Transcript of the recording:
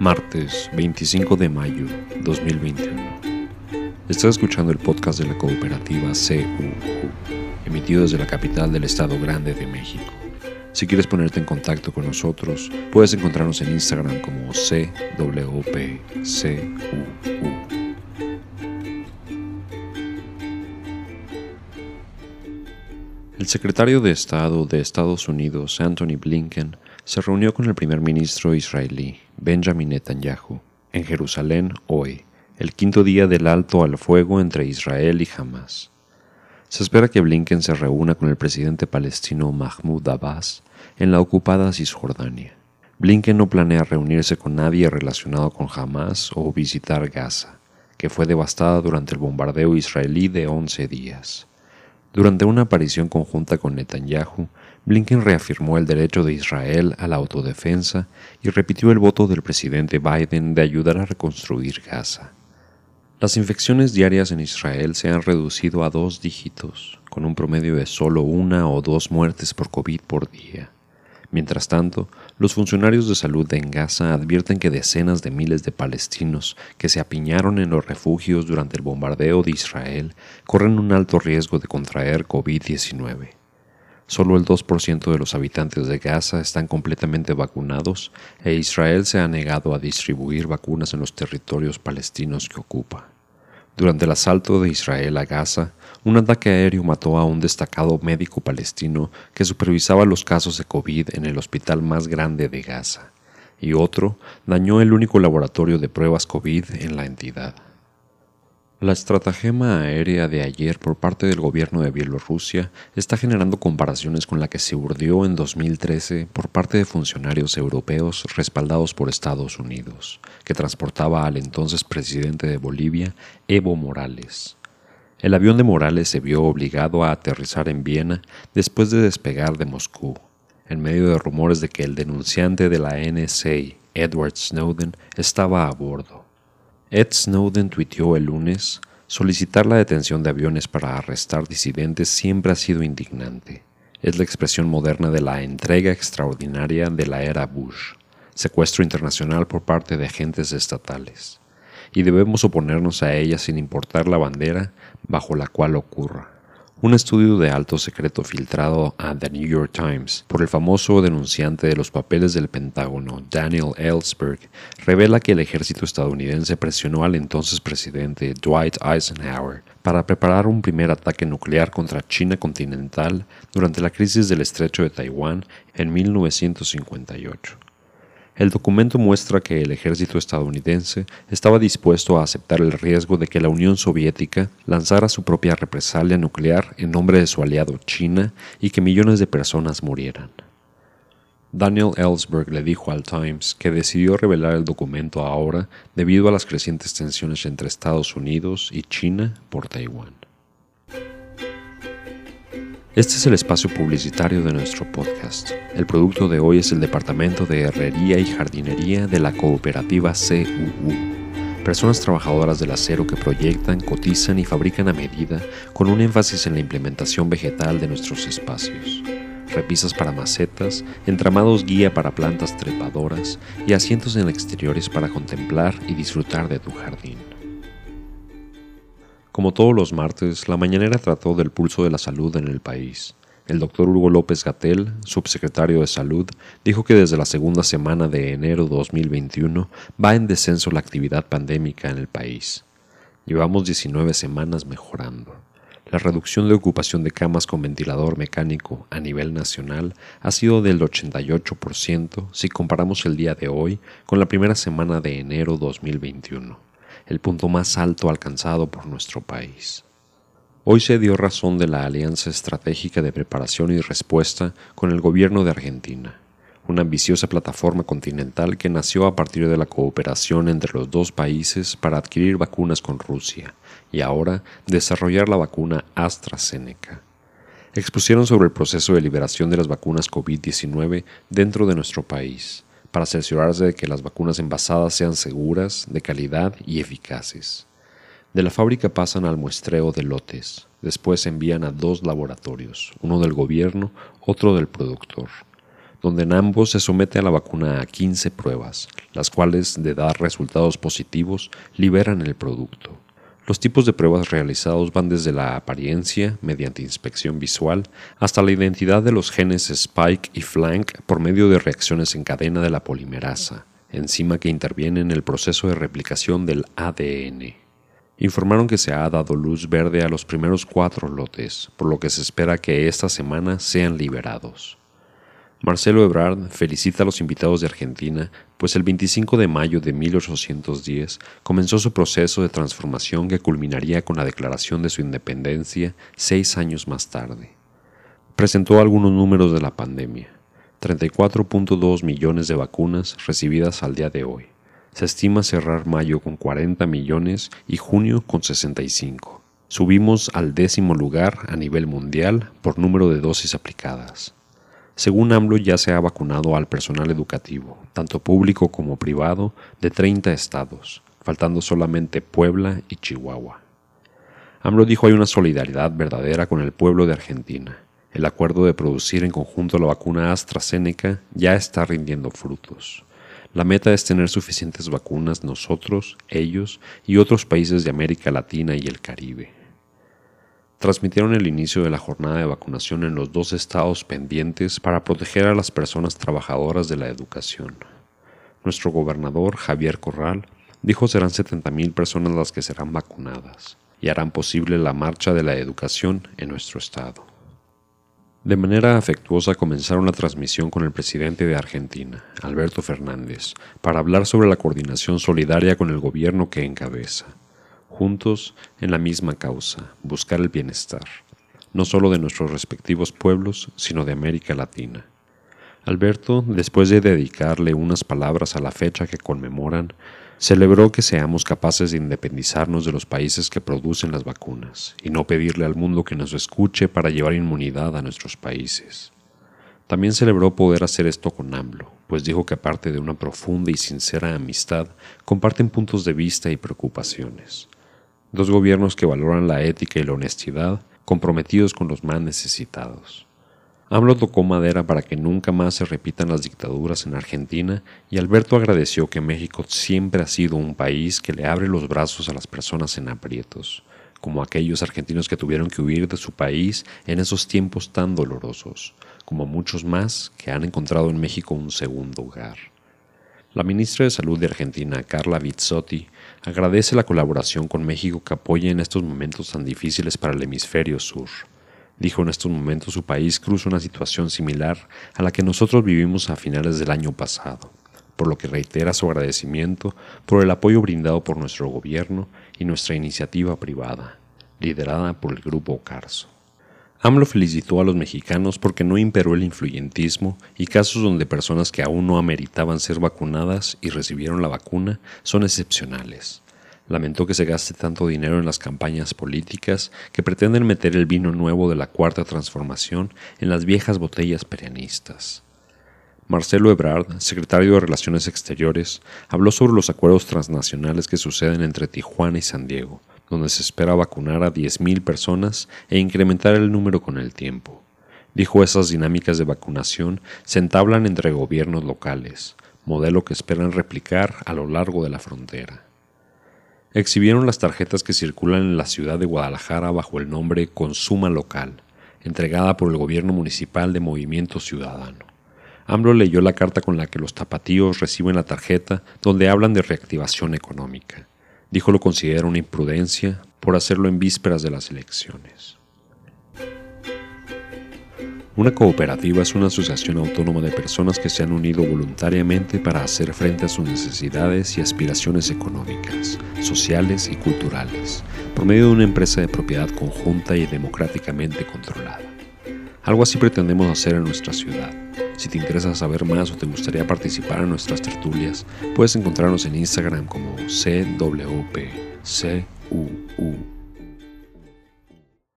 Martes 25 de mayo 2021. Estás escuchando el podcast de la cooperativa CUU, emitido desde la capital del Estado Grande de México. Si quieres ponerte en contacto con nosotros, puedes encontrarnos en Instagram como CWPCUU. El secretario de Estado de Estados Unidos, Anthony Blinken, se reunió con el primer ministro israelí, Benjamin Netanyahu, en Jerusalén hoy, el quinto día del alto al fuego entre Israel y Hamas. Se espera que Blinken se reúna con el presidente palestino Mahmoud Abbas en la ocupada Cisjordania. Blinken no planea reunirse con nadie relacionado con Hamas o visitar Gaza, que fue devastada durante el bombardeo israelí de 11 días. Durante una aparición conjunta con Netanyahu, Blinken reafirmó el derecho de Israel a la autodefensa y repitió el voto del presidente Biden de ayudar a reconstruir Gaza. Las infecciones diarias en Israel se han reducido a dos dígitos, con un promedio de solo una o dos muertes por COVID por día. Mientras tanto, los funcionarios de salud en Gaza advierten que decenas de miles de palestinos que se apiñaron en los refugios durante el bombardeo de Israel corren un alto riesgo de contraer COVID-19. Solo el 2% de los habitantes de Gaza están completamente vacunados e Israel se ha negado a distribuir vacunas en los territorios palestinos que ocupa. Durante el asalto de Israel a Gaza, un ataque aéreo mató a un destacado médico palestino que supervisaba los casos de COVID en el hospital más grande de Gaza, y otro dañó el único laboratorio de pruebas COVID en la entidad. La estratagema aérea de ayer por parte del gobierno de Bielorrusia está generando comparaciones con la que se urdió en 2013 por parte de funcionarios europeos respaldados por Estados Unidos, que transportaba al entonces presidente de Bolivia, Evo Morales. El avión de Morales se vio obligado a aterrizar en Viena después de despegar de Moscú, en medio de rumores de que el denunciante de la NSA, Edward Snowden, estaba a bordo. Ed Snowden tuiteó el lunes, solicitar la detención de aviones para arrestar disidentes siempre ha sido indignante. Es la expresión moderna de la entrega extraordinaria de la era Bush, secuestro internacional por parte de agentes estatales, y debemos oponernos a ella sin importar la bandera bajo la cual ocurra. Un estudio de alto secreto filtrado a The New York Times por el famoso denunciante de los papeles del Pentágono, Daniel Ellsberg, revela que el ejército estadounidense presionó al entonces presidente Dwight Eisenhower para preparar un primer ataque nuclear contra China continental durante la crisis del estrecho de Taiwán en 1958. El documento muestra que el ejército estadounidense estaba dispuesto a aceptar el riesgo de que la Unión Soviética lanzara su propia represalia nuclear en nombre de su aliado China y que millones de personas murieran. Daniel Ellsberg le dijo al Times que decidió revelar el documento ahora debido a las crecientes tensiones entre Estados Unidos y China por Taiwán. Este es el espacio publicitario de nuestro podcast. El producto de hoy es el Departamento de Herrería y Jardinería de la cooperativa CUU. Personas trabajadoras del acero que proyectan, cotizan y fabrican a medida con un énfasis en la implementación vegetal de nuestros espacios. Repisas para macetas, entramados guía para plantas trepadoras y asientos en exteriores para contemplar y disfrutar de tu jardín. Como todos los martes, la mañanera trató del pulso de la salud en el país. El doctor Hugo López Gatel, subsecretario de Salud, dijo que desde la segunda semana de enero 2021 va en descenso la actividad pandémica en el país. Llevamos 19 semanas mejorando. La reducción de ocupación de camas con ventilador mecánico a nivel nacional ha sido del 88% si comparamos el día de hoy con la primera semana de enero 2021 el punto más alto alcanzado por nuestro país. Hoy se dio razón de la Alianza Estratégica de Preparación y Respuesta con el gobierno de Argentina, una ambiciosa plataforma continental que nació a partir de la cooperación entre los dos países para adquirir vacunas con Rusia y ahora desarrollar la vacuna AstraZeneca. Expusieron sobre el proceso de liberación de las vacunas COVID-19 dentro de nuestro país para cerciorarse de que las vacunas envasadas sean seguras, de calidad y eficaces. De la fábrica pasan al muestreo de lotes, después se envían a dos laboratorios, uno del gobierno, otro del productor. donde en ambos se somete a la vacuna a 15 pruebas, las cuales, de dar resultados positivos, liberan el producto. Los tipos de pruebas realizados van desde la apariencia, mediante inspección visual, hasta la identidad de los genes Spike y Flank por medio de reacciones en cadena de la polimerasa, enzima que interviene en el proceso de replicación del ADN. Informaron que se ha dado luz verde a los primeros cuatro lotes, por lo que se espera que esta semana sean liberados. Marcelo Ebrard felicita a los invitados de Argentina, pues el 25 de mayo de 1810 comenzó su proceso de transformación que culminaría con la declaración de su independencia seis años más tarde. Presentó algunos números de la pandemia. 34.2 millones de vacunas recibidas al día de hoy. Se estima cerrar mayo con 40 millones y junio con 65. Subimos al décimo lugar a nivel mundial por número de dosis aplicadas. Según AMLO ya se ha vacunado al personal educativo, tanto público como privado, de 30 estados, faltando solamente Puebla y Chihuahua. AMLO dijo hay una solidaridad verdadera con el pueblo de Argentina. El acuerdo de producir en conjunto la vacuna AstraZeneca ya está rindiendo frutos. La meta es tener suficientes vacunas nosotros, ellos y otros países de América Latina y el Caribe transmitieron el inicio de la jornada de vacunación en los dos estados pendientes para proteger a las personas trabajadoras de la educación. Nuestro gobernador, Javier Corral, dijo serán 70.000 personas las que serán vacunadas y harán posible la marcha de la educación en nuestro estado. De manera afectuosa comenzaron la transmisión con el presidente de Argentina, Alberto Fernández, para hablar sobre la coordinación solidaria con el gobierno que encabeza juntos en la misma causa, buscar el bienestar, no solo de nuestros respectivos pueblos, sino de América Latina. Alberto, después de dedicarle unas palabras a la fecha que conmemoran, celebró que seamos capaces de independizarnos de los países que producen las vacunas y no pedirle al mundo que nos escuche para llevar inmunidad a nuestros países. También celebró poder hacer esto con AMLO, pues dijo que aparte de una profunda y sincera amistad, comparten puntos de vista y preocupaciones dos gobiernos que valoran la ética y la honestidad, comprometidos con los más necesitados. AMLO tocó madera para que nunca más se repitan las dictaduras en Argentina y Alberto agradeció que México siempre ha sido un país que le abre los brazos a las personas en aprietos, como aquellos argentinos que tuvieron que huir de su país en esos tiempos tan dolorosos, como muchos más que han encontrado en México un segundo hogar. La ministra de Salud de Argentina, Carla Bizzotti, agradece la colaboración con México que apoya en estos momentos tan difíciles para el hemisferio sur. Dijo en estos momentos su país cruza una situación similar a la que nosotros vivimos a finales del año pasado, por lo que reitera su agradecimiento por el apoyo brindado por nuestro gobierno y nuestra iniciativa privada, liderada por el Grupo Carso. AMLO felicitó a los mexicanos porque no imperó el influyentismo y casos donde personas que aún no ameritaban ser vacunadas y recibieron la vacuna son excepcionales. Lamentó que se gaste tanto dinero en las campañas políticas que pretenden meter el vino nuevo de la cuarta transformación en las viejas botellas perianistas. Marcelo Ebrard, secretario de Relaciones Exteriores, habló sobre los acuerdos transnacionales que suceden entre Tijuana y San Diego, donde se espera vacunar a 10.000 personas e incrementar el número con el tiempo. Dijo esas dinámicas de vacunación se entablan entre gobiernos locales, modelo que esperan replicar a lo largo de la frontera. Exhibieron las tarjetas que circulan en la ciudad de Guadalajara bajo el nombre Consuma Local, entregada por el gobierno municipal de Movimiento Ciudadano. AMLO leyó la carta con la que los tapatíos reciben la tarjeta donde hablan de reactivación económica dijo lo considera una imprudencia por hacerlo en vísperas de las elecciones. Una cooperativa es una asociación autónoma de personas que se han unido voluntariamente para hacer frente a sus necesidades y aspiraciones económicas, sociales y culturales, por medio de una empresa de propiedad conjunta y democráticamente controlada. Algo así pretendemos hacer en nuestra ciudad. Si te interesa saber más o te gustaría participar en nuestras tertulias, puedes encontrarnos en Instagram como CWPCUU.